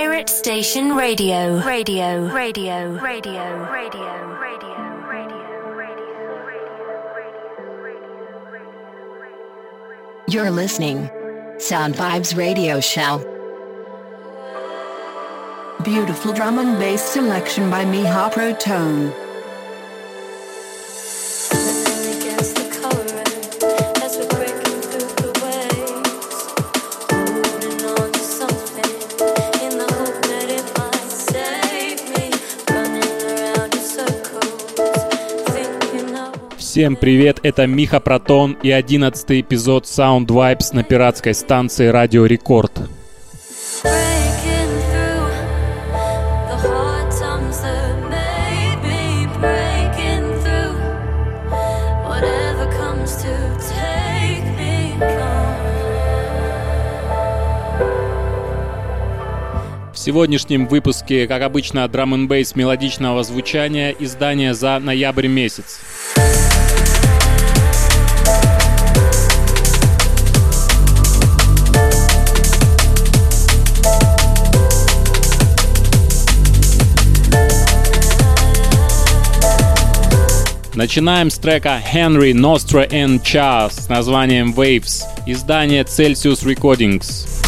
Pirate Station Radio. Radio. Radio. Radio. Radio. Radio Radio You're listening. Sound Vibes Radio Show. Beautiful drum and bass selection by Miha Protone. Всем привет, это Миха Протон и одиннадцатый эпизод Sound Vibes на пиратской станции Радио Рекорд. В сегодняшнем выпуске, как обычно, драм н бейс мелодичного звучания, издание за ноябрь месяц. Начинаем с трека Henry Nostra and Chas с названием Waves, издание Celsius Recordings.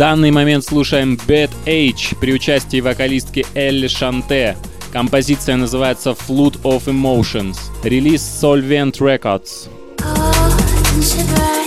Данный момент слушаем Bad Age при участии вокалистки Элли Шанте. Композиция называется Flute of Emotions. Релиз Solvent Records. данный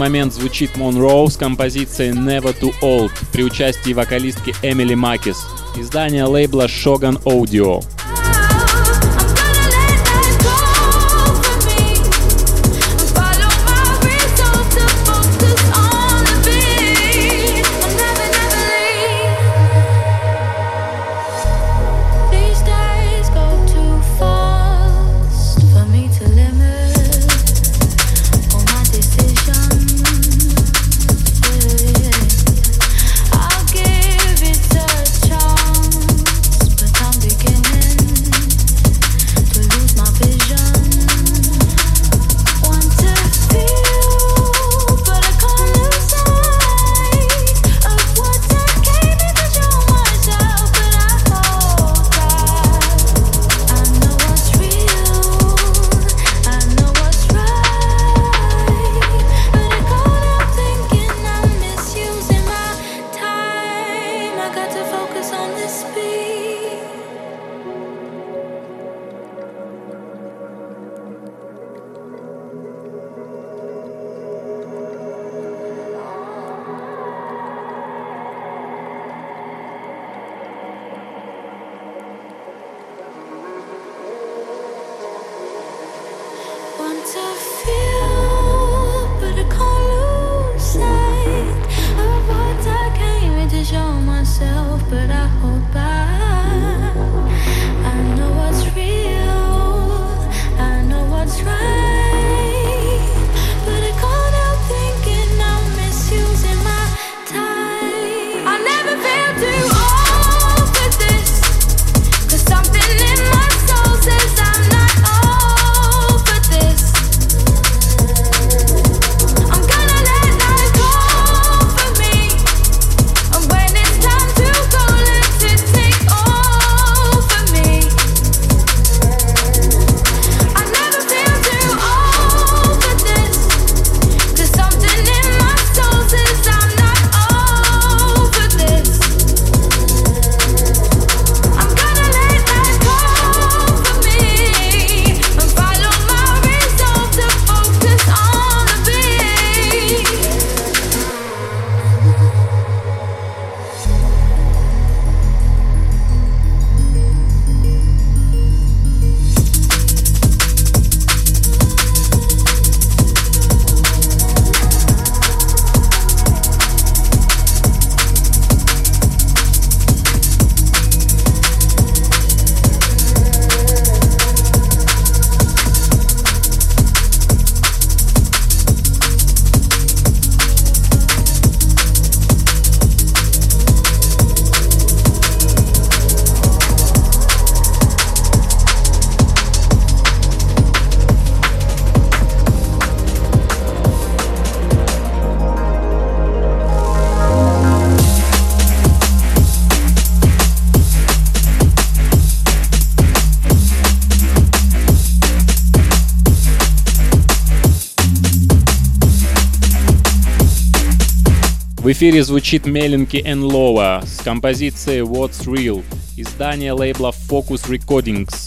момент звучит Монроу с композицией Never Too Old при участии вокалистки Эмили Макис. Издание лейбла Shogun Audio. Эфире звучит Меленки Lowa с композицией What's Real, издание лейбла Focus Recordings.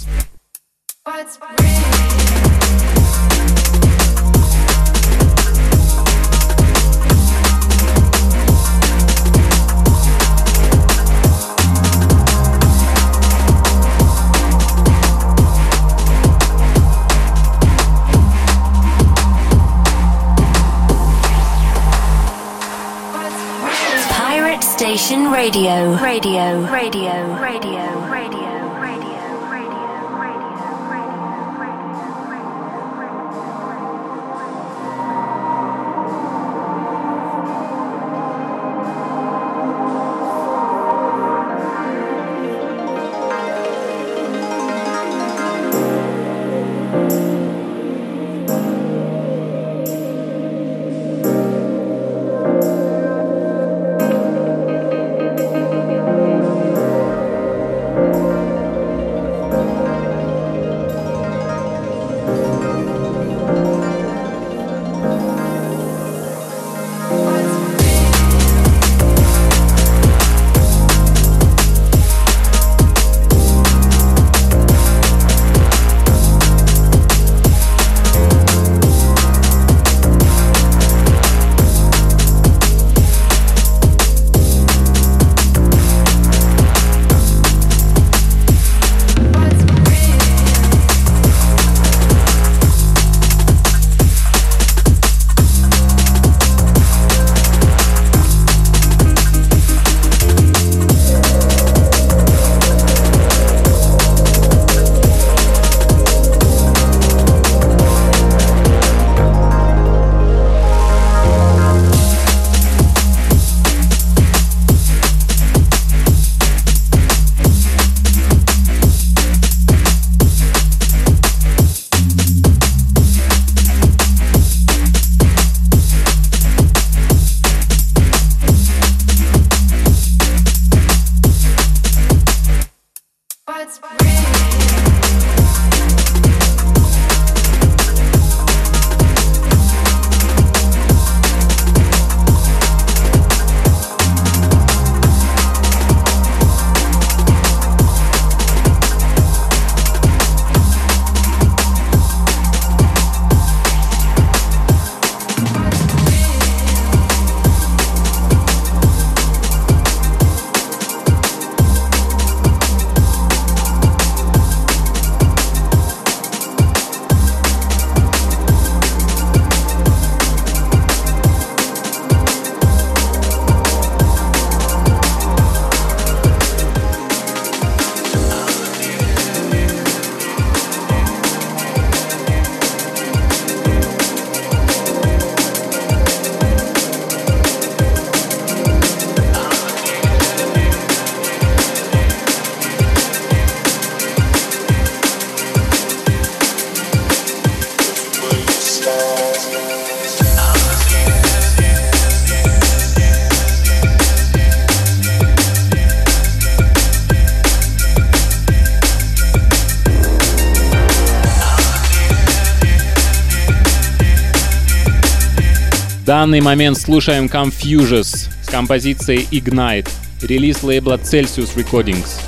Данный момент слушаем Confusions с композицией Ignite, релиз лейбла Celsius Recordings.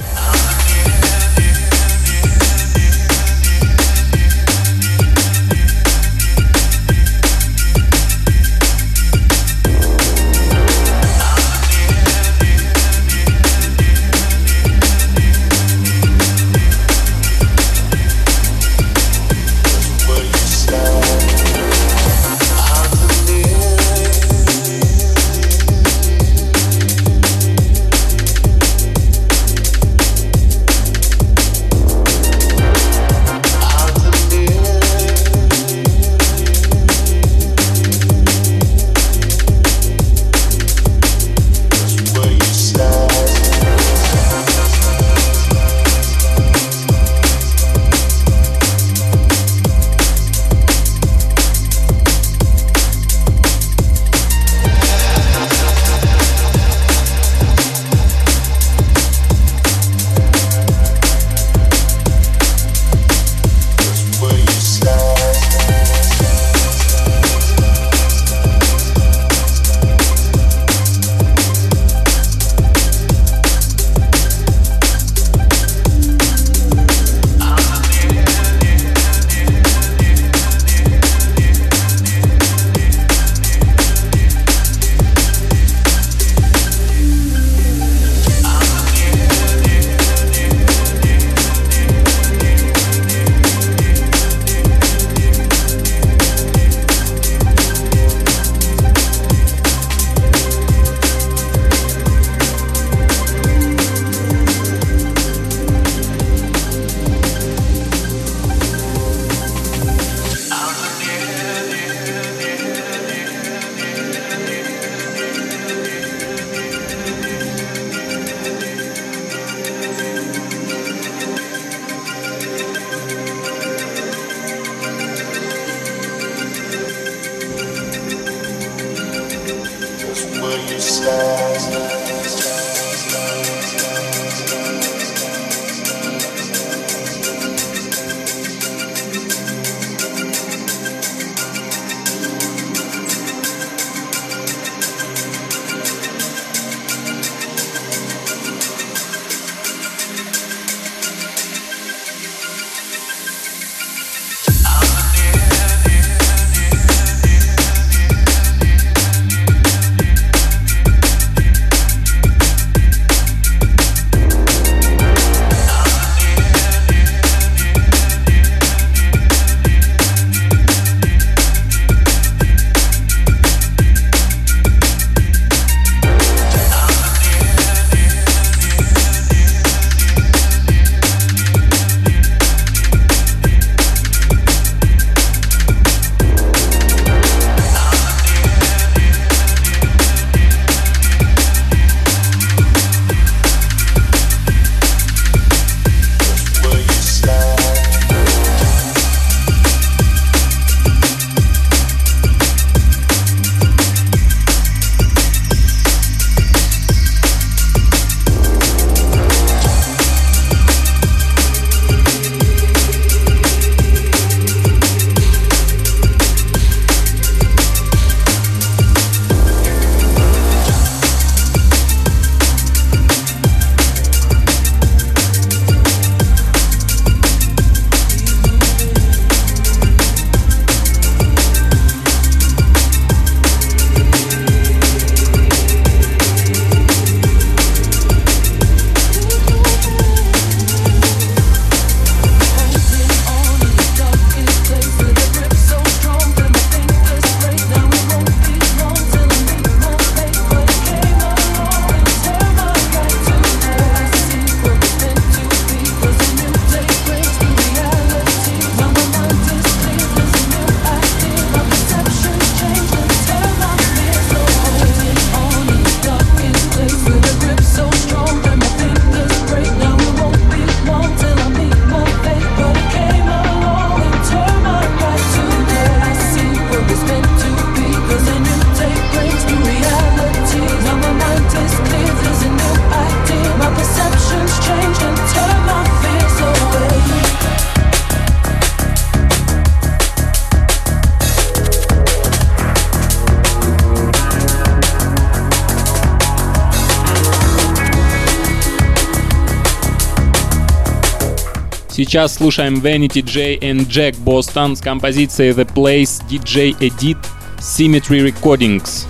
Сейчас слушаем Vanity J and Jack Boston с композицией The Place DJ Edit Symmetry Recordings.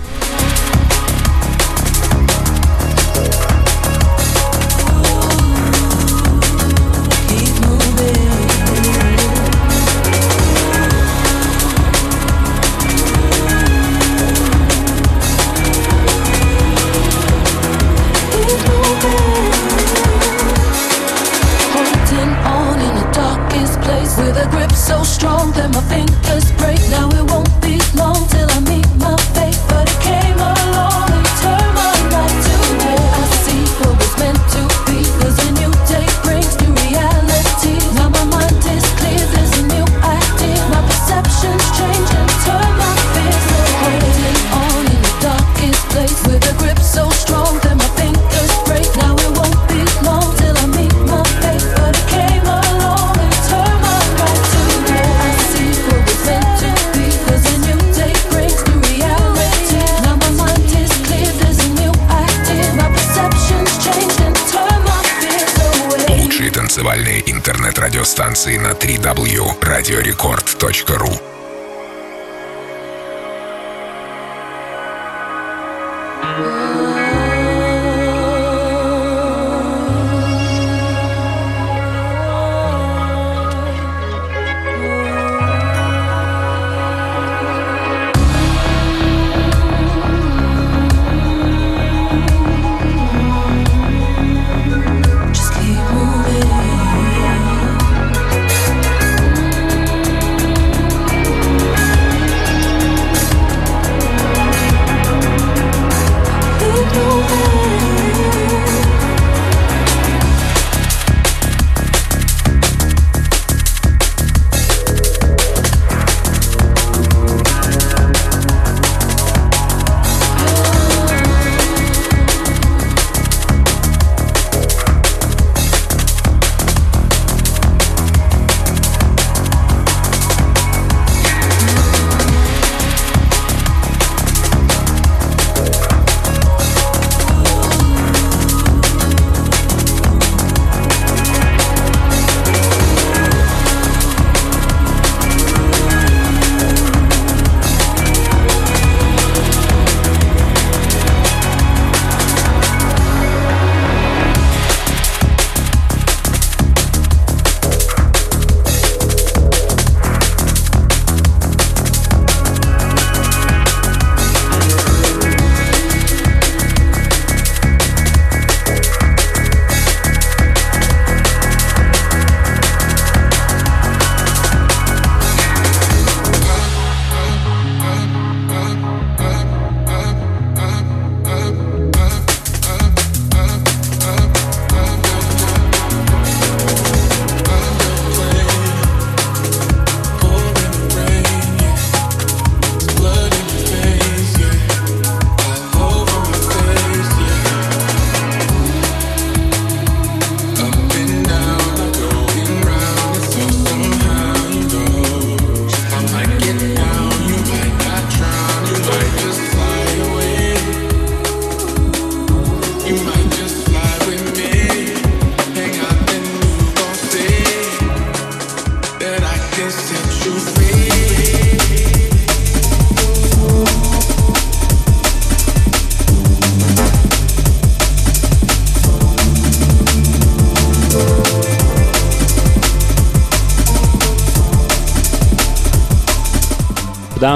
Радиостанции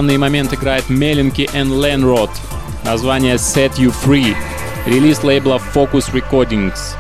данный момент играет Меленки and Lenrod. Название Set You Free. Релиз лейбла Focus Recordings.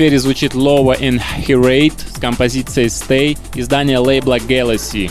Эфире звучит Lower in Herate с композицией Stay, издание лейбла Galaxy.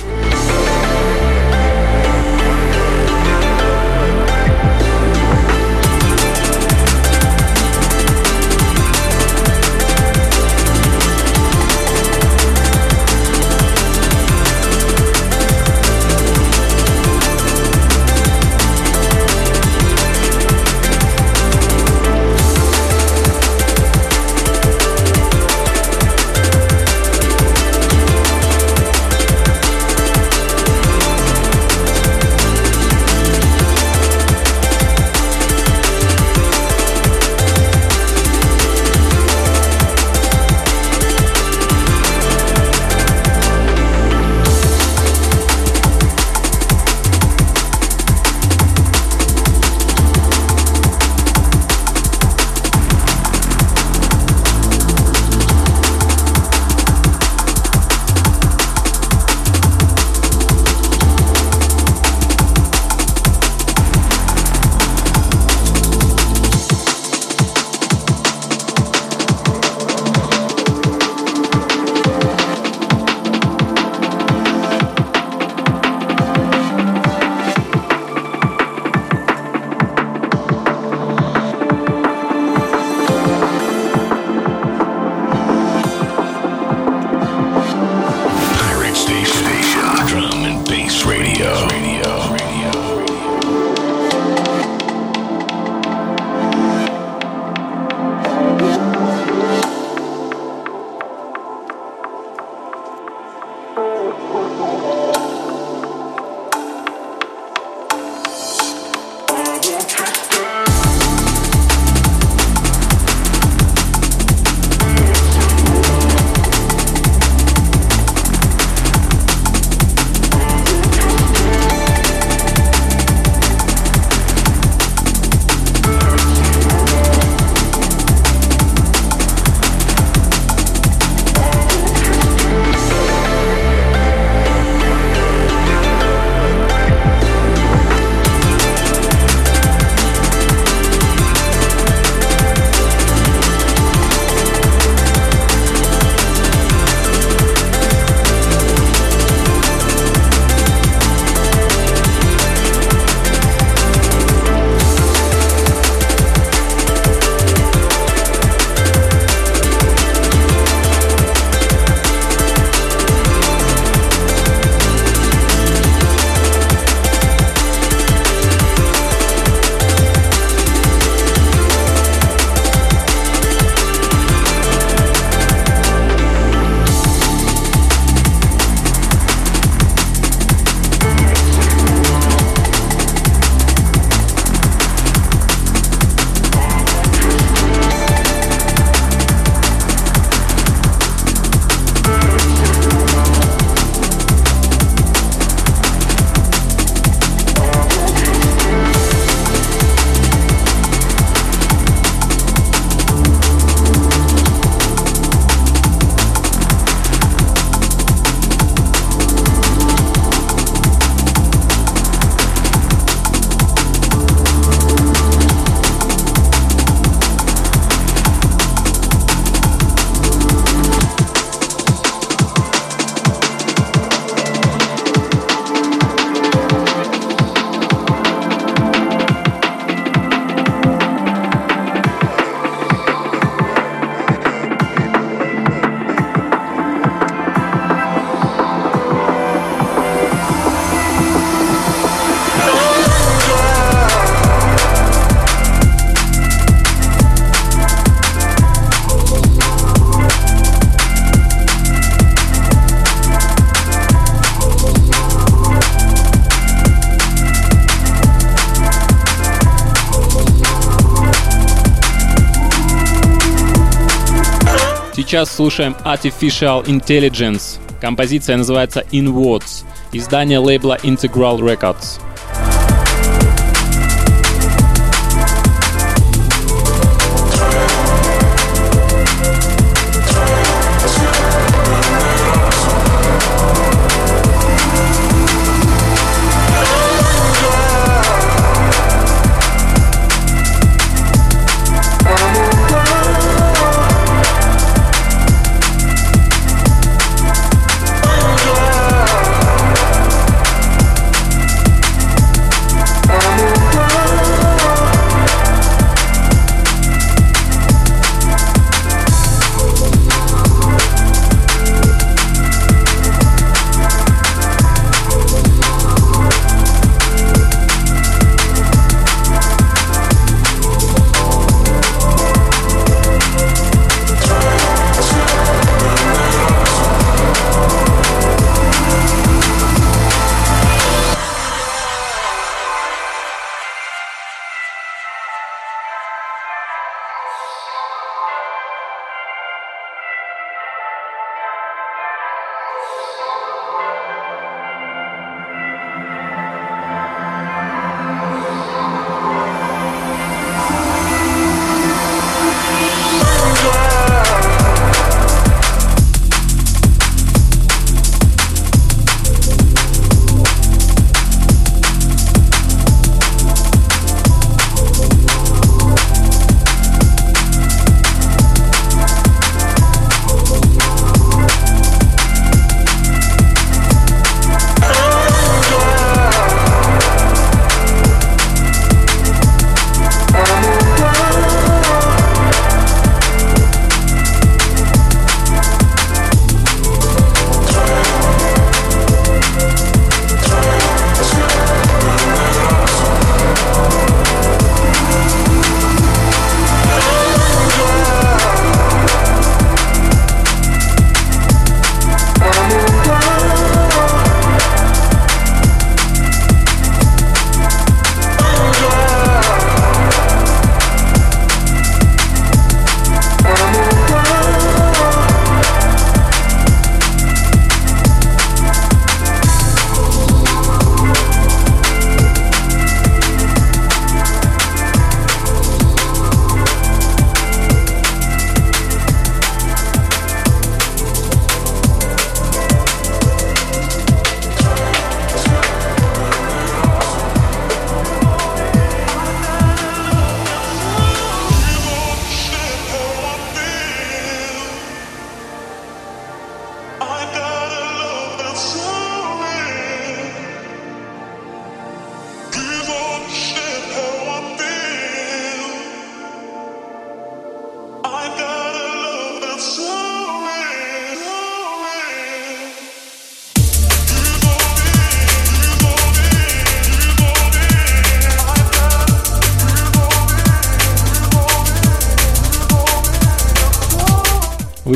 Сейчас слушаем Artificial Intelligence. Композиция называется In Words. Издание лейбла Integral Records.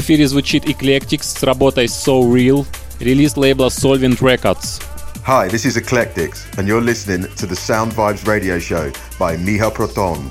эфире звучит Eclectics с работой So Real, релиз лейбла Solvent Records. Hi, this is Eclectics, and you're listening to the Sound Vibes radio show by Miha Proton.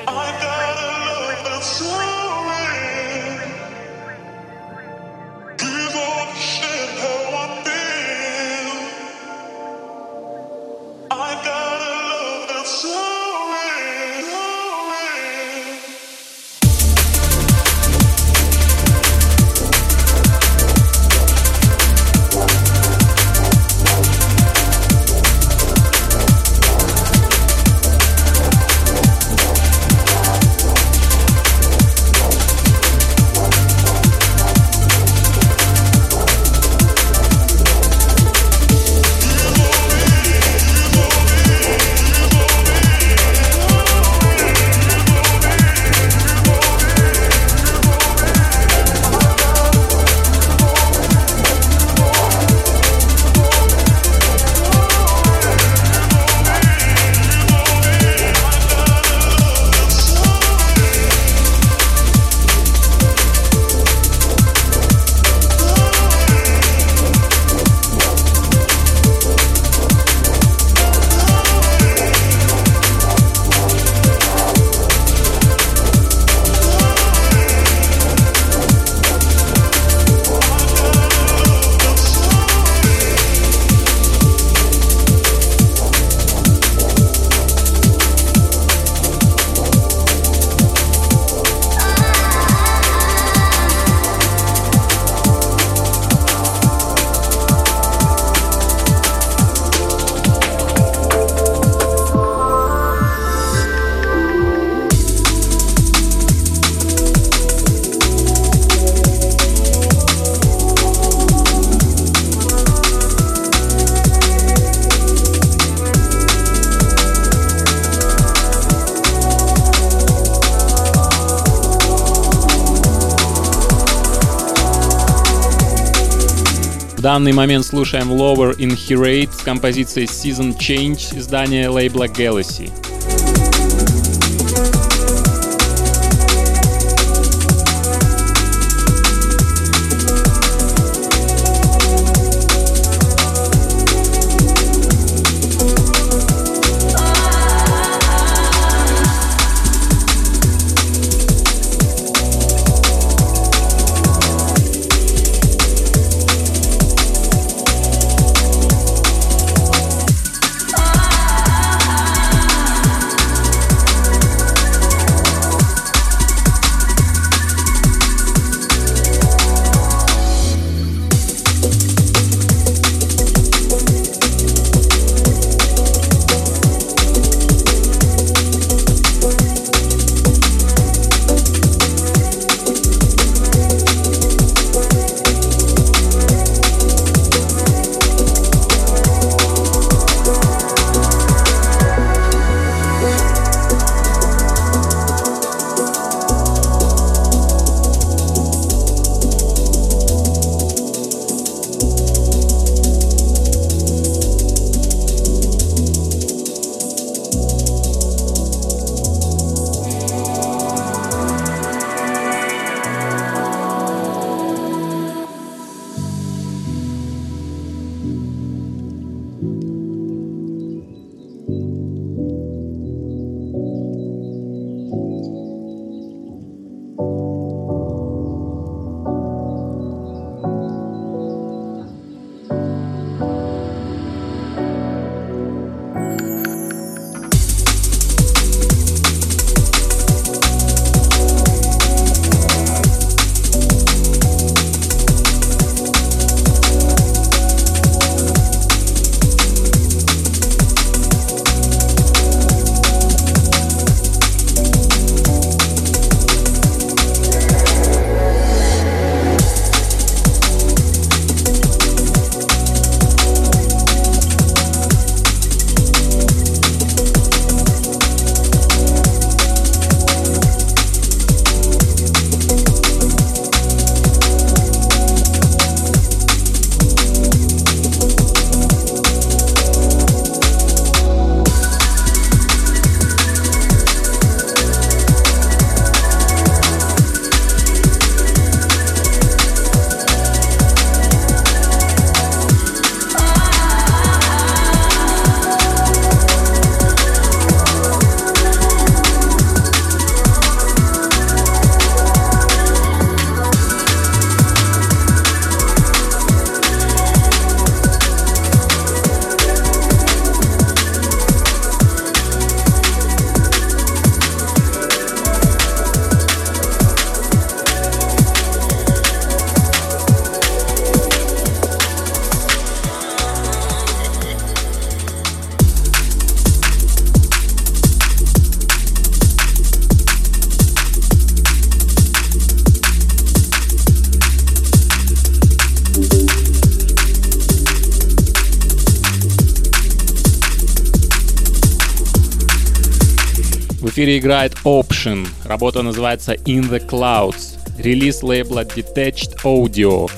Данный момент слушаем Lower Inherate с композицией Season Change издания лейбла Galaxy. Эфире играет Option. Работа называется In the Clouds. Релиз лейбла Detached Audio.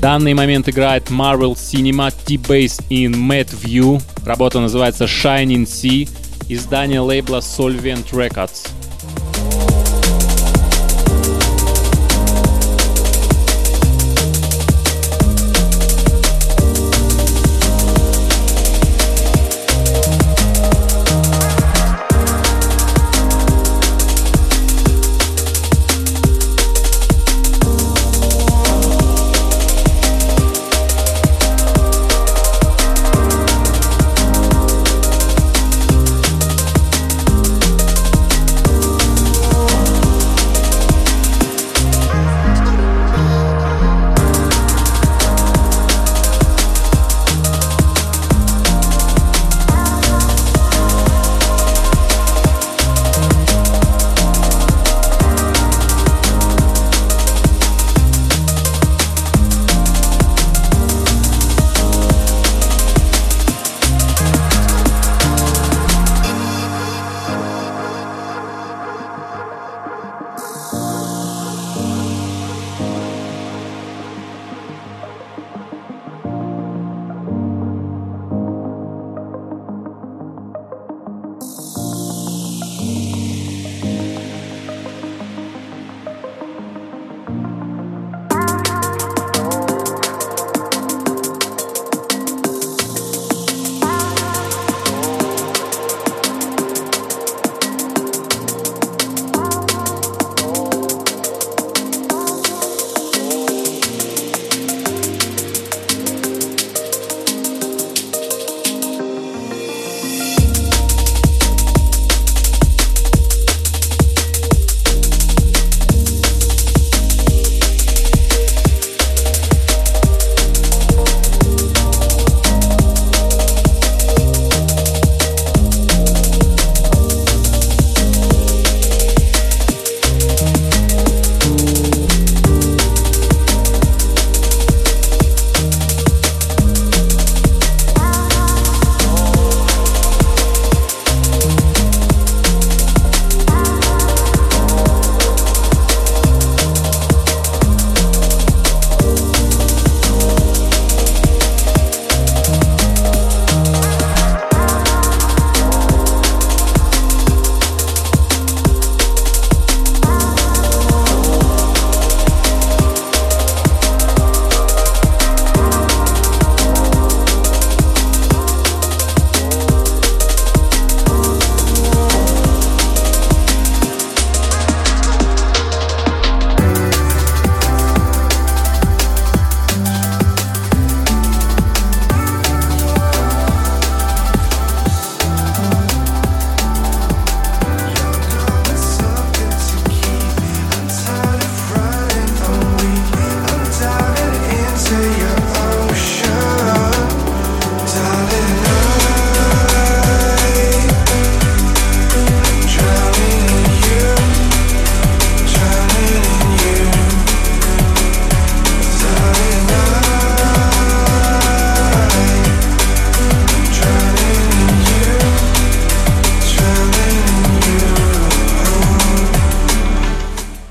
Данный момент играет Marvel Cinema T-Base in Mad View. Работа называется Shining Sea. Издание лейбла Solvent Records.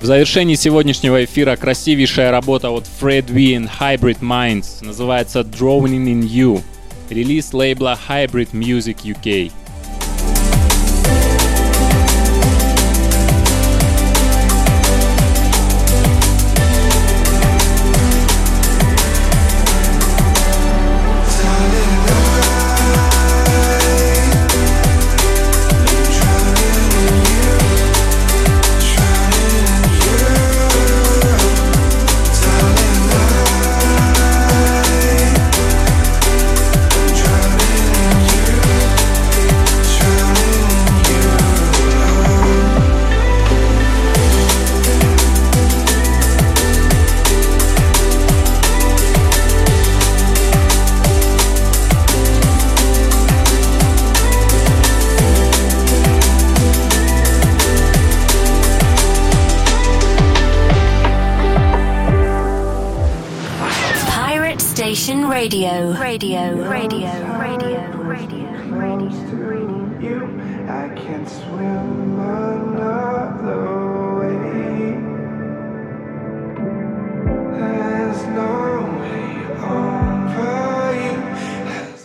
Завершении сегодняшнего эфира красивейшая работа от Fred V and Hybrid Minds называется Drawing in You. Релиз лейбла Hybrid Music UK.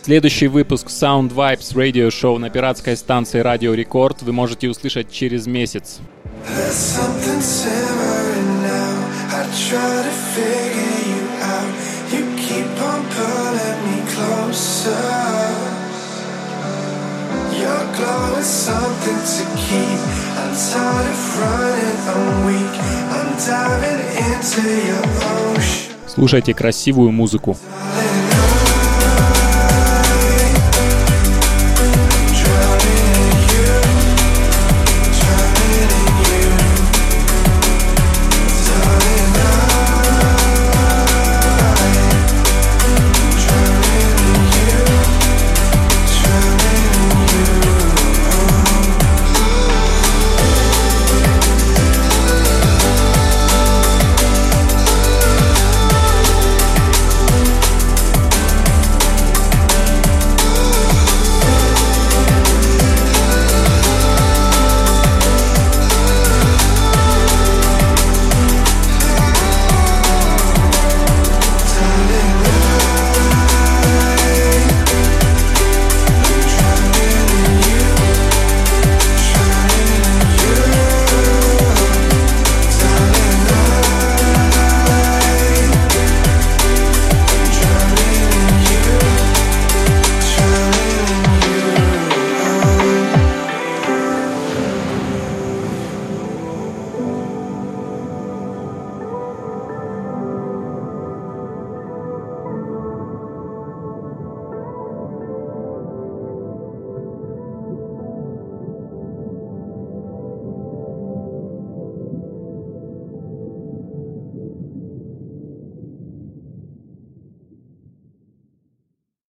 Следующий выпуск Sound Vibes Radio Show на пиратской станции Radio Record вы можете услышать через месяц. There's something simmering now. I try to figure you out. pulling me closer. Your glow is something to keep. I'm tired of running, I'm weak. I'm diving into your ocean. Слушайте красивую музыку.